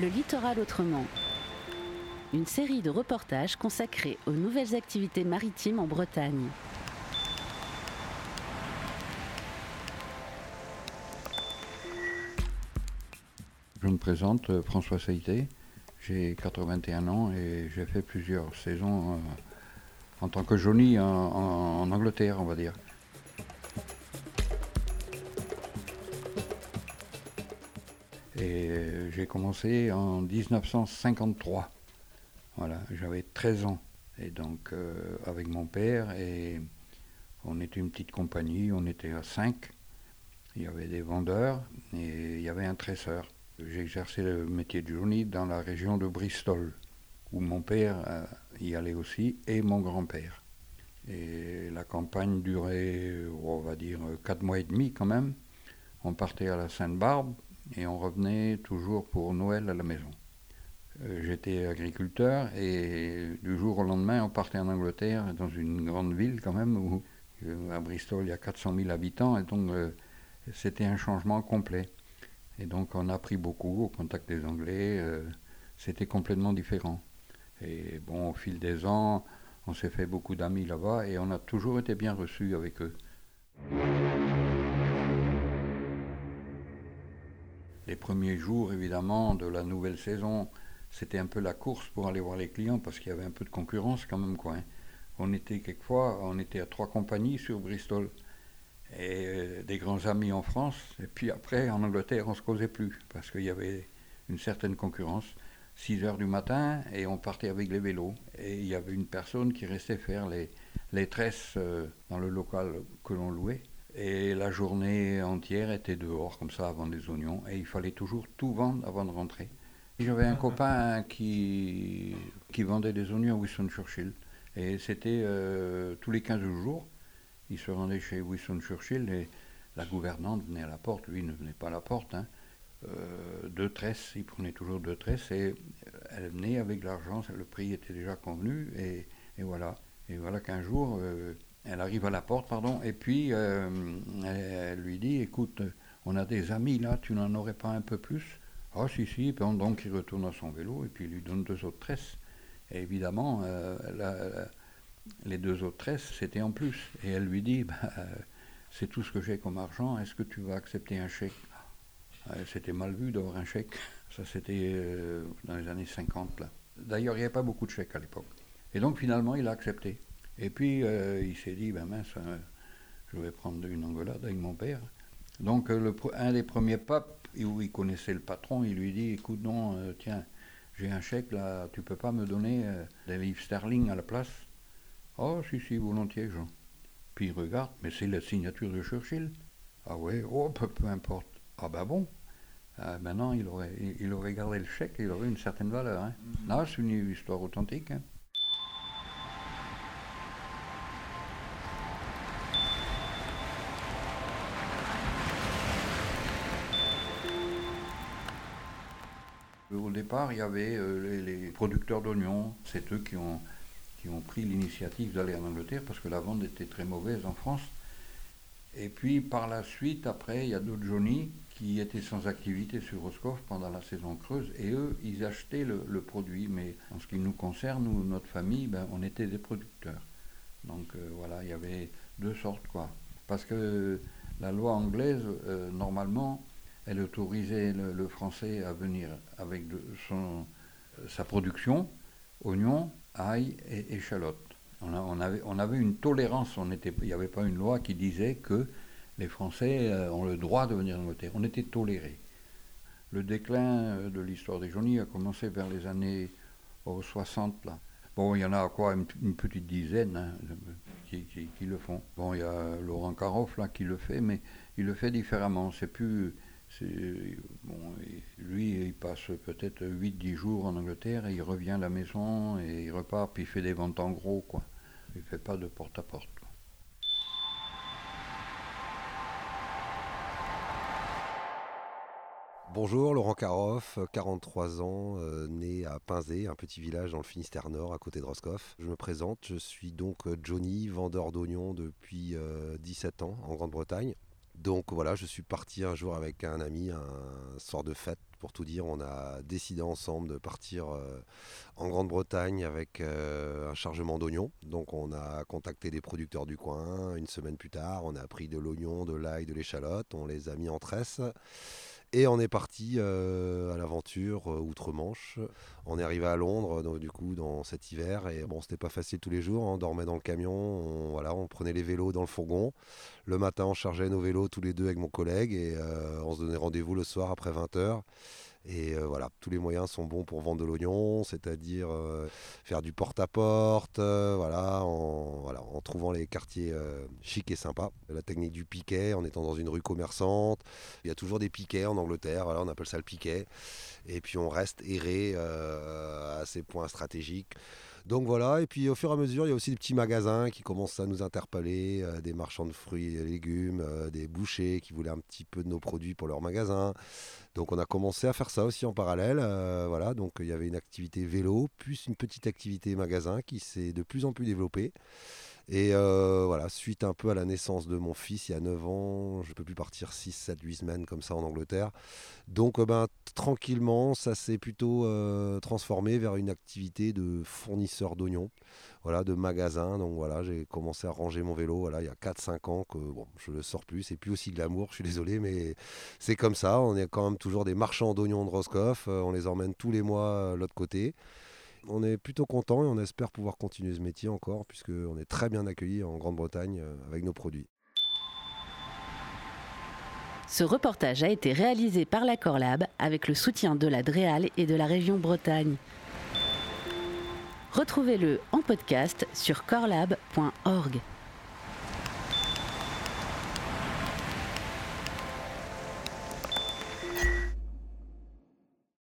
Le littoral autrement. Une série de reportages consacrés aux nouvelles activités maritimes en Bretagne. Je me présente euh, François Saïté, j'ai 81 ans et j'ai fait plusieurs saisons euh, en tant que Johnny en, en Angleterre, on va dire. Et euh, j'ai commencé en 1953. Voilà, j'avais 13 ans. Et donc, euh, avec mon père, et on était une petite compagnie, on était à 5. Il y avait des vendeurs et il y avait un tresseur. J'ai exercé le métier de journée dans la région de Bristol, où mon père euh, y allait aussi, et mon grand-père. Et la campagne durait, on va dire, 4 mois et demi quand même. On partait à la Sainte-Barbe, et on revenait toujours pour Noël à la maison. Euh, j'étais agriculteur et du jour au lendemain, on partait en Angleterre, dans une grande ville quand même, où euh, à Bristol il y a 400 000 habitants, et donc euh, c'était un changement complet. Et donc on a appris beaucoup au contact des Anglais, c'était complètement différent. Et bon, au fil des ans, on s'est fait beaucoup d'amis là-bas et on a toujours été bien reçus avec eux. Les premiers jours, évidemment, de la nouvelle saison, c'était un peu la course pour aller voir les clients parce qu'il y avait un peu de concurrence quand même. Quoi, hein. On était quelquefois, on était à trois compagnies sur Bristol et euh, des grands amis en France. Et puis après, en Angleterre, on ne se causait plus parce qu'il y avait une certaine concurrence. 6 heures du matin et on partait avec les vélos. Et il y avait une personne qui restait faire les, les tresses euh, dans le local que l'on louait. Et la journée entière était dehors, comme ça, avant des oignons. Et il fallait toujours tout vendre avant de rentrer. J'avais un copain qui, qui vendait des oignons à Winston Churchill. Et c'était euh, tous les 15 jours. Il se rendait chez Winston Churchill et la gouvernante venait à la porte. Lui ne venait pas à la porte. Hein. Euh, deux tresses, il prenait toujours deux tresses. Et elle venait avec l'argent, le prix était déjà convenu. Et, et voilà. Et voilà qu'un jour. Euh, elle arrive à la porte, pardon, et puis euh, elle, lui dit Écoute, on a des amis là, tu n'en aurais pas un peu plus? Ah, si, si. donc il retourne à son vélo et puis il lui donne deux autres tresses. Et évidemment, euh, les deux autres tresses, c'était en plus. Et elle lui dit bah, C'est tout ce que j'ai comme argent, est-ce que tu vas accepter un chèque? Ah, C'était mal vu d'avoir un chèque. Ça, c'était euh, dans les années 50. D'ailleurs, il n'y avait pas beaucoup de chèques à l'époque. Et donc finalement, il a accepté. Et puis euh, il s'est dit, ben mince, euh, je vais prendre une engueulade avec mon père. Donc euh, le, un des premiers papes, où il connaissait le patron, il lui dit, écoute non, tiens, j'ai un chèque là, tu peux pas me donner des livres sterling à la place? Oh si, si, volontiers, Jean. Puis il regarde, mais c'est la signature de Churchill. Ah ouais, oh, peu, peu importe. Ah ben bon, maintenant il aurait, il, aurait gardé le chèque, il aurait une certaine valeur. Hein. Là, c'est une histoire authentique. Hein. Au départ, il y avait euh, les, producteurs d'oignons. C'est eux qui ont, qui ont pris l'initiative d'aller en Angleterre parce que la vente était très mauvaise en France. Et puis par la suite, après, il y a d'autres Johnny qui étaient sans activité sur Roscoff pendant la saison creuse et eux, ils achetaient le, produit. Mais en ce qui nous concerne, nous, notre famille, ben, on était des producteurs. Donc euh, voilà, il y avait deux sortes quoi. Parce que la loi anglaise, euh, normalement, elle autorisait le, français à venir avec son, sa production, oignons, ail et échalotes. On, avait, une tolérance, il n'y avait pas une loi qui disait que les Français euh, ont le droit de venir en Angleterre. On était tolérés. Le déclin euh, de l'histoire des jaunies a commencé vers les années 60. Là. Bon, il y en a quoi une, petite dizaine hein, qui, qui, le font. Bon, il y a Laurent Caroff là qui le fait, mais il le fait différemment. C'est plus lui, il passe peut-être 8-10 jours en Angleterre et il revient à la maison et il repart, puis il fait des ventes en gros, quoi. Il fait pas de porte-à-porte. Bonjour, Laurent Caroff, 43 ans, euh, né à Pinzé, un petit village dans le Finistère Nord, à côté de Roscoff. Je me présente, je suis donc Johnny, vendeur d'oignons depuis 17 euh, ans en Grande-Bretagne Donc voilà, je suis parti un jour avec un ami, un sort de fête pour tout dire. On a décidé ensemble de partir euh, en Grande-Bretagne avec euh, un chargement d'oignons. Donc on a contacté des producteurs du coin. Une semaine plus tard, on a pris de l'oignon, de l'ail, de l'échalote. On les a mis en tresse. Et on est parti euh, à l'aventure outre-Manche. On est arrivé à Londres, du coup, dans cet hiver. Et bon, c'était pas facile tous les jours. Hein. On dormait dans le camion. On, voilà, on prenait les vélos dans le fourgon. Le matin, on chargeait nos vélos tous les deux avec mon collègue. Et on se donnait rendez-vous le soir après 20h. Et euh, voilà, tous les moyens sont bons pour vendre de l'oignon, c'est-à-dire euh, faire du porte-à-porte, euh, voilà, en, voilà, en trouvant les quartiers chics et sympas. La technique du piquet, en étant dans une rue commerçante. Il y a toujours des piquets en Angleterre, voilà, on appelle ça le piquet. Et puis on reste erré à ces points stratégiques. Donc voilà, et puis au fur et à mesure, il y a aussi des petits magasins qui commencent à nous interpeller, euh, des marchands de fruits et légumes, euh, des bouchers qui voulaient un petit peu de nos produits pour leur magasin. Donc on a commencé à faire ça aussi en parallèle. Euh, voilà, donc il y avait une activité vélo, plus une petite activité magasin qui s'est de plus en plus développée. Et euh, voilà, suite un peu à la naissance de mon fils il y a 9 ans, je ne peux plus partir 6, 7, 8 semaines comme ça en Angleterre. Donc euh, ben, tranquillement, ça s'est plutôt euh, transformé vers une activité de fournisseur d'oignons, voilà, de magasin. Donc voilà, j'ai commencé à ranger mon vélo voilà, il y a 4-5 ans que bon, je le sors plus. C'est plus aussi de l'amour, je suis désolé, mais c'est comme ça. On est quand même toujours des marchands d'oignons de Roscoff. on les emmène tous les mois de l'autre côté. On est plutôt content et on espère pouvoir continuer ce métier encore puisqu'on est très bien accueillis en Grande-Bretagne euh, avec nos produits. Ce reportage a été réalisé par la Corlab avec le soutien de la DREAL et de la région Bretagne. Retrouvez-le en podcast sur corlab.org.